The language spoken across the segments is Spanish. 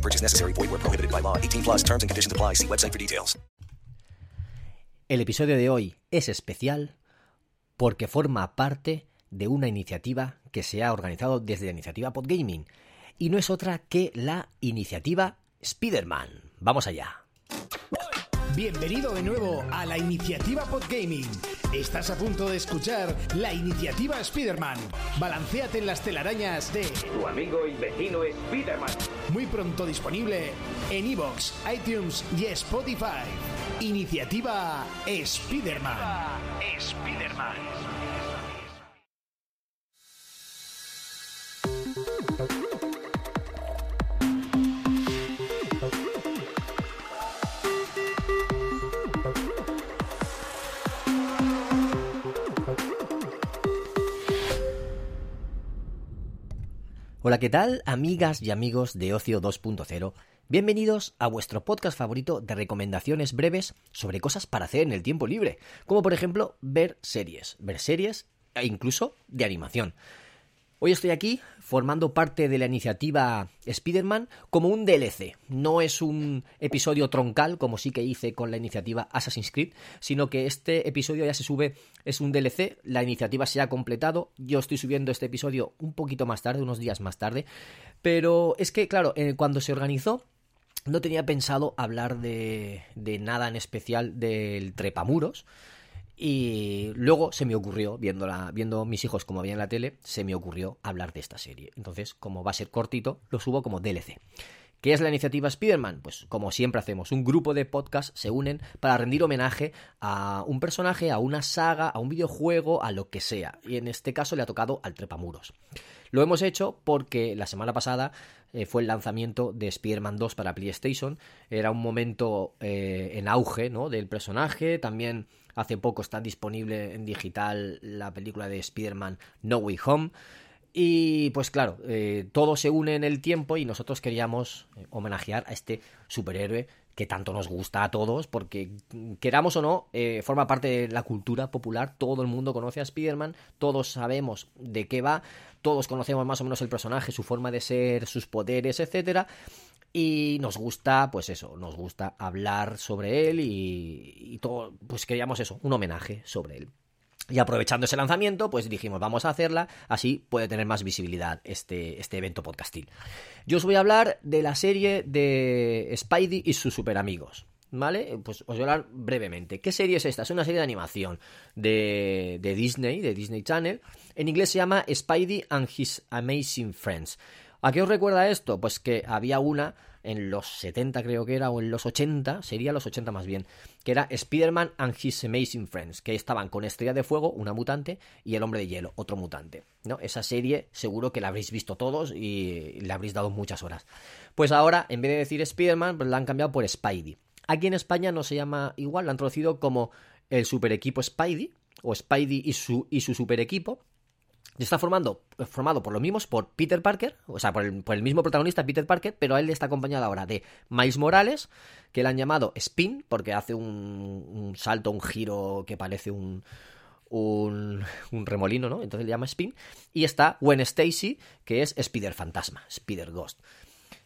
No purchase necessary. Void where prohibited by law. 18 plus terms and conditions apply. See website for details. El episodio de hoy es especial porque forma parte de una iniciativa que se ha organizado desde la iniciativa Podgaming y no es otra que la iniciativa Spider-Man. Vamos allá. Bienvenido de nuevo a la iniciativa Podgaming. Estás a punto de escuchar la iniciativa Spider-Man. Balancéate en las telarañas de Tu amigo y vecino Spider-Man. muy pronto disponible en iVoox, iTunes y Spotify. Iniciativa Spider-Man. Spider-Man. Hola, ¿qué tal, amigas y amigos de Ocio 2.0? Bienvenidos a vuestro podcast favorito de recomendaciones breves sobre cosas para hacer en el tiempo libre, como por ejemplo ver series, ver series e incluso de animación. Hoy estoy aquí formando parte de la iniciativa Spider-Man como un DLC. No es un episodio troncal como sí que hice con la iniciativa Assassin's Creed, sino que este episodio ya se sube, es un DLC, la iniciativa se ha completado, yo estoy subiendo este episodio un poquito más tarde, unos días más tarde, pero es que claro, eh, cuando se organizó no tenía pensado hablar de, de nada en especial del trepamuros, y luego se me ocurrió, viéndola, viendo mis hijos como había en la tele, se me ocurrió hablar de esta serie. Entonces, como va a ser cortito, lo subo como DLC. ¿Qué es la iniciativa Spider-Man? Pues como siempre hacemos, un grupo de podcasts se unen para rendir homenaje a un personaje, a una saga, a un videojuego, a lo que sea. Y en este caso le ha tocado al Trepamuros. Lo hemos hecho porque la semana pasada eh, fue el lanzamiento de Spider-Man 2 para PlayStation. Era un momento eh, en auge ¿no? del personaje. También hace poco está disponible en digital la película de Spider-Man No Way Home. Y pues claro, eh, todo se une en el tiempo y nosotros queríamos homenajear a este superhéroe que tanto nos gusta a todos, porque queramos o no, eh, forma parte de la cultura popular, todo el mundo conoce a Spider-Man, todos sabemos de qué va, todos conocemos más o menos el personaje, su forma de ser, sus poderes, etcétera, y nos gusta, pues eso, nos gusta hablar sobre él y, y todo, pues queríamos eso, un homenaje sobre él. Y aprovechando ese lanzamiento, pues dijimos, vamos a hacerla, así puede tener más visibilidad este, este evento podcastil. Yo os voy a hablar de la serie de Spidey y sus superamigos. ¿Vale? Pues os voy a hablar brevemente. ¿Qué serie es esta? Es una serie de animación de, de Disney, de Disney Channel. En inglés se llama Spidey and His Amazing Friends. ¿A qué os recuerda esto? Pues que había una en los 70 creo que era, o en los 80, sería los 80 más bien, que era Spider-Man and His Amazing Friends, que estaban con Estrella de Fuego, una mutante, y el Hombre de Hielo, otro mutante. ¿no? Esa serie seguro que la habréis visto todos y le habréis dado muchas horas. Pues ahora, en vez de decir Spider-Man, pues la han cambiado por Spidey. Aquí en España no se llama igual, la han traducido como el super equipo Spidey, o Spidey y su, y su super equipo, está formando, formado por los mismos, por Peter Parker, o sea, por el, mismo protagonista, Peter Parker, pero a él está acompañado ahora de Miles Morales, que le han llamado Spin, porque hace un, un salto, un giro que parece un, un, un, remolino, ¿no? Entonces le llama Spin. Y está Gwen Stacy, que es Spider Fantasma, Spider Ghost.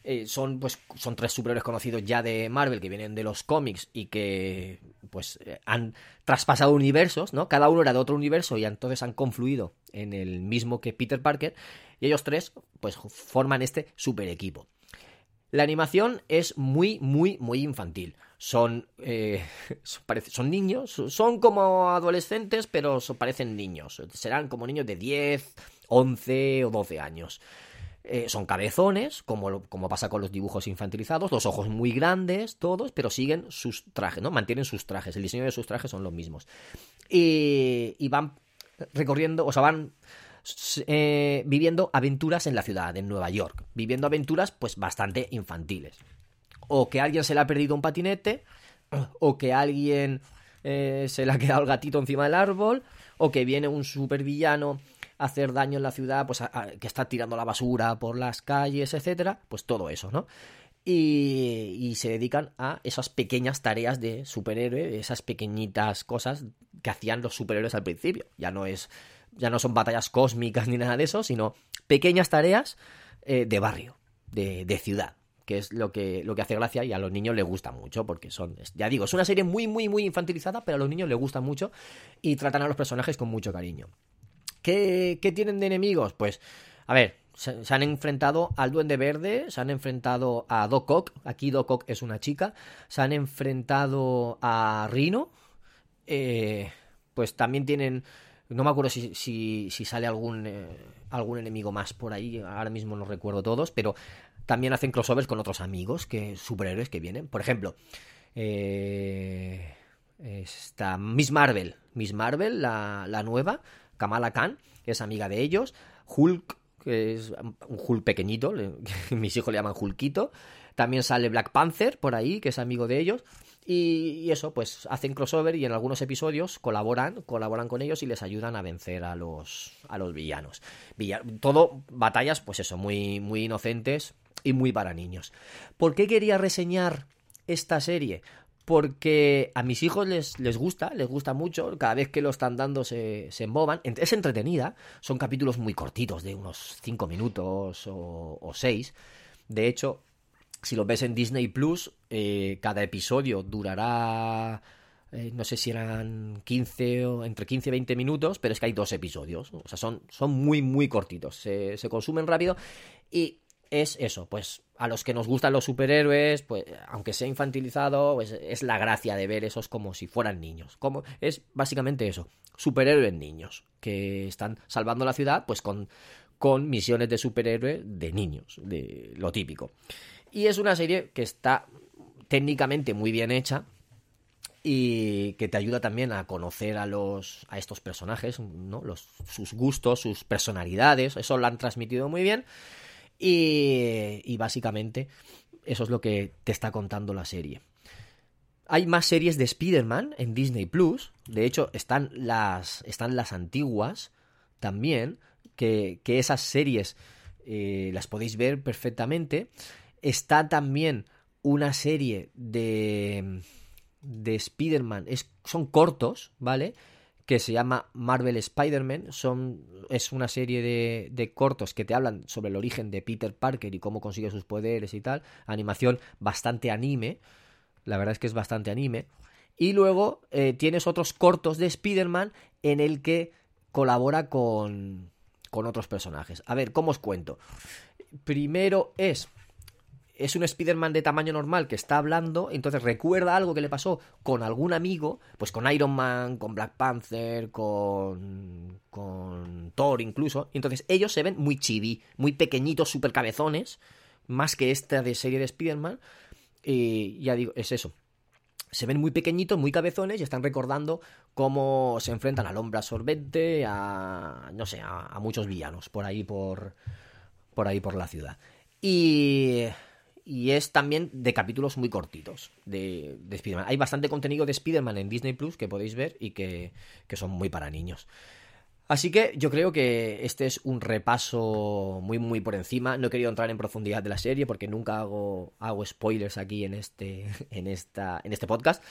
Eh, son, pues, son tres superhéroes conocidos ya de Marvel que vienen de los cómics y que pues eh, han traspasado universos, ¿no? Cada uno era de otro universo y entonces han confluido en el mismo que Peter Parker y ellos tres pues forman este super equipo. La animación es muy, muy, muy infantil. Son, eh, son niños, son como adolescentes, pero parecen niños. Serán como niños de 10, 11 o 12 años. Eh, son cabezones, como, como pasa con los dibujos infantilizados, los ojos muy grandes, todos, pero siguen sus trajes, ¿no? Mantienen sus trajes, el diseño de sus trajes son los mismos. Y, van recorriendo, o sea, van eh, viviendo aventuras en la ciudad, en Nueva York, viviendo aventuras pues bastante infantiles. O que alguien se le ha perdido un patinete, o que alguien eh, se le ha quedado el gatito encima del árbol, o que viene un supervillano hacer daño en la ciudad, pues a- que está tirando la basura por las calles, etcétera, pues todo eso, ¿no? Y, y se dedican a esas pequeñas tareas de superhéroe, esas pequeñitas cosas que hacían los superhéroes al principio. Ya no es, ya no son batallas cósmicas ni nada de eso, sino pequeñas tareas eh, de barrio, de, ciudad, que es lo que, lo que hace gracia y a los niños les gusta mucho, porque son, ya digo, es una serie muy, muy, muy infantilizada, pero a los niños les gusta mucho y tratan a los personajes con mucho cariño. ¿Qué, tienen de enemigos? Pues, a ver, se, han enfrentado al Duende Verde, se han enfrentado a Doc Ock, aquí Doc Ock es una chica, se han enfrentado a Rhino, eh, pues también tienen, no me acuerdo si, sale algún, eh, algún enemigo más por ahí, ahora mismo no recuerdo todos, pero también hacen crossovers con otros amigos, que superhéroes que vienen. Por ejemplo, eh, está Miss Marvel, Miss Marvel, la nueva, Kamala Khan, que es amiga de ellos, Hulk, que es un Hulk pequeñito, mis hijos le llaman Hulkito, también sale Black Panther por ahí, que es amigo de ellos, y, y eso, pues hacen crossover y en algunos episodios colaboran, colaboran con ellos y les ayudan a vencer a los, a los villanos. Villa- todo batallas, pues eso, muy, muy inocentes y muy para niños. ¿Por qué quería reseñar esta serie? Porque a mis hijos les, les gusta, les gusta mucho, cada vez que lo están dando se, se emboban. Es entretenida, son capítulos muy cortitos, de unos 5 minutos o 6. De hecho, si lo ves en Disney Plus, eh, cada episodio durará. eh, no sé si eran 15 o entre 15 y 20 minutos, pero es que hay dos episodios. O sea, son, son muy, muy cortitos. Se, se consumen rápido. Y es eso, pues a los que nos gustan los superhéroes, pues aunque sea infantilizado, pues es la gracia de ver esos como si fueran niños. Como, es básicamente eso, superhéroes niños, que están salvando la ciudad, pues con, con misiones de superhéroe de niños, de lo típico. Y es una serie que está técnicamente muy bien hecha y que te ayuda también a conocer a los a estos personajes, ¿no? Los, sus gustos, sus personalidades, eso lo han transmitido muy bien y, básicamente eso es lo que te está contando la serie. Hay más series de Spider-Man en Disney Plus. De hecho, están las, están las antiguas también. Que, que esas series eh, las podéis ver perfectamente. Está también una serie de, de Spider-Man. Son cortos, ¿vale? Que se llama Marvel Spider-Man. Es una serie de, de cortos que te hablan sobre el origen de Peter Parker y cómo consigue sus poderes y tal. Animación bastante anime. La verdad es que es bastante anime. Y luego eh, tienes otros cortos de Spider-Man en el que colabora con, con otros personajes. A ver, ¿cómo os cuento? Primero es es un Spider-Man de tamaño normal que está hablando, entonces recuerda algo que le pasó con algún amigo, pues con Iron Man, con Black Panther, con, con Thor incluso, entonces ellos se ven muy chibi, muy pequeñitos, super cabezones, más que esta de serie de Spider-Man, y ya digo, es eso. Se ven muy pequeñitos, muy cabezones y están recordando cómo se enfrentan al hombre absorbente, a no sé, a, a muchos villanos por ahí por por ahí por la ciudad. Y y es también de capítulos muy cortitos de, de Spider-Man. Hay bastante contenido de Spider-Man en Disney Plus que podéis ver y que, que son muy para niños. Así que yo creo que este es un repaso muy muy por encima. No he querido entrar en profundidad de la serie porque nunca hago, hago spoilers aquí en este, en, esta, en este podcast.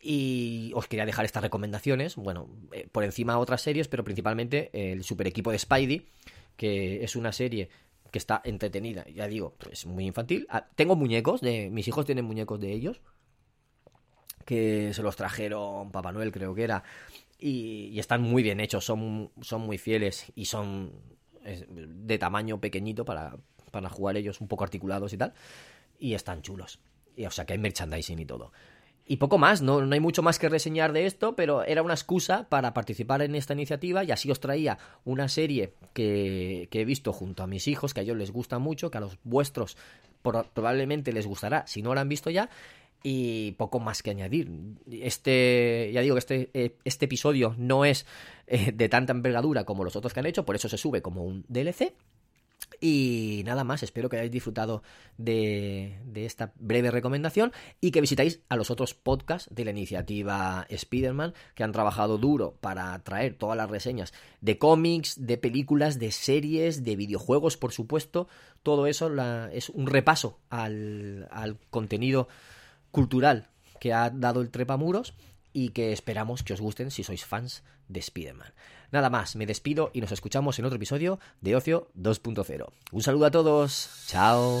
Y os quería dejar estas recomendaciones. Bueno, eh, por encima otras series, pero principalmente el super equipo de Spidey, que es una serie que está entretenida, ya digo, es muy infantil. Ah, tengo muñecos, de mis hijos tienen muñecos de ellos, que se los trajeron Papá Noel, creo que era, y, y están muy bien hechos, son, son muy fieles y son de tamaño pequeñito para, para jugar ellos un poco articulados y tal, y están chulos. Y, o sea que hay merchandising y todo. Y poco más, no, no hay mucho más que reseñar de esto, pero era una excusa para participar en esta iniciativa y así os traía una serie que, que he visto junto a mis hijos, que a ellos les gusta mucho, que a los vuestros probablemente les gustará, si no lo han visto ya, y poco más que añadir. Este, ya digo que este, eh, este episodio no es eh, de tanta envergadura como los otros que han hecho, por eso se sube como un DLC. Y nada más, espero que hayáis disfrutado de, de, esta breve recomendación y que visitáis a los otros podcasts de la iniciativa Spider-Man que han trabajado duro para traer todas las reseñas de cómics, de películas, de series, de videojuegos, por supuesto. Todo eso es un repaso al contenido cultural que ha dado el Trepamuros y que esperamos que os gusten si sois fans de Spider-Man. Nada más, me despido y nos escuchamos en otro episodio de Ocio 2.0. Un saludo a todos, chao.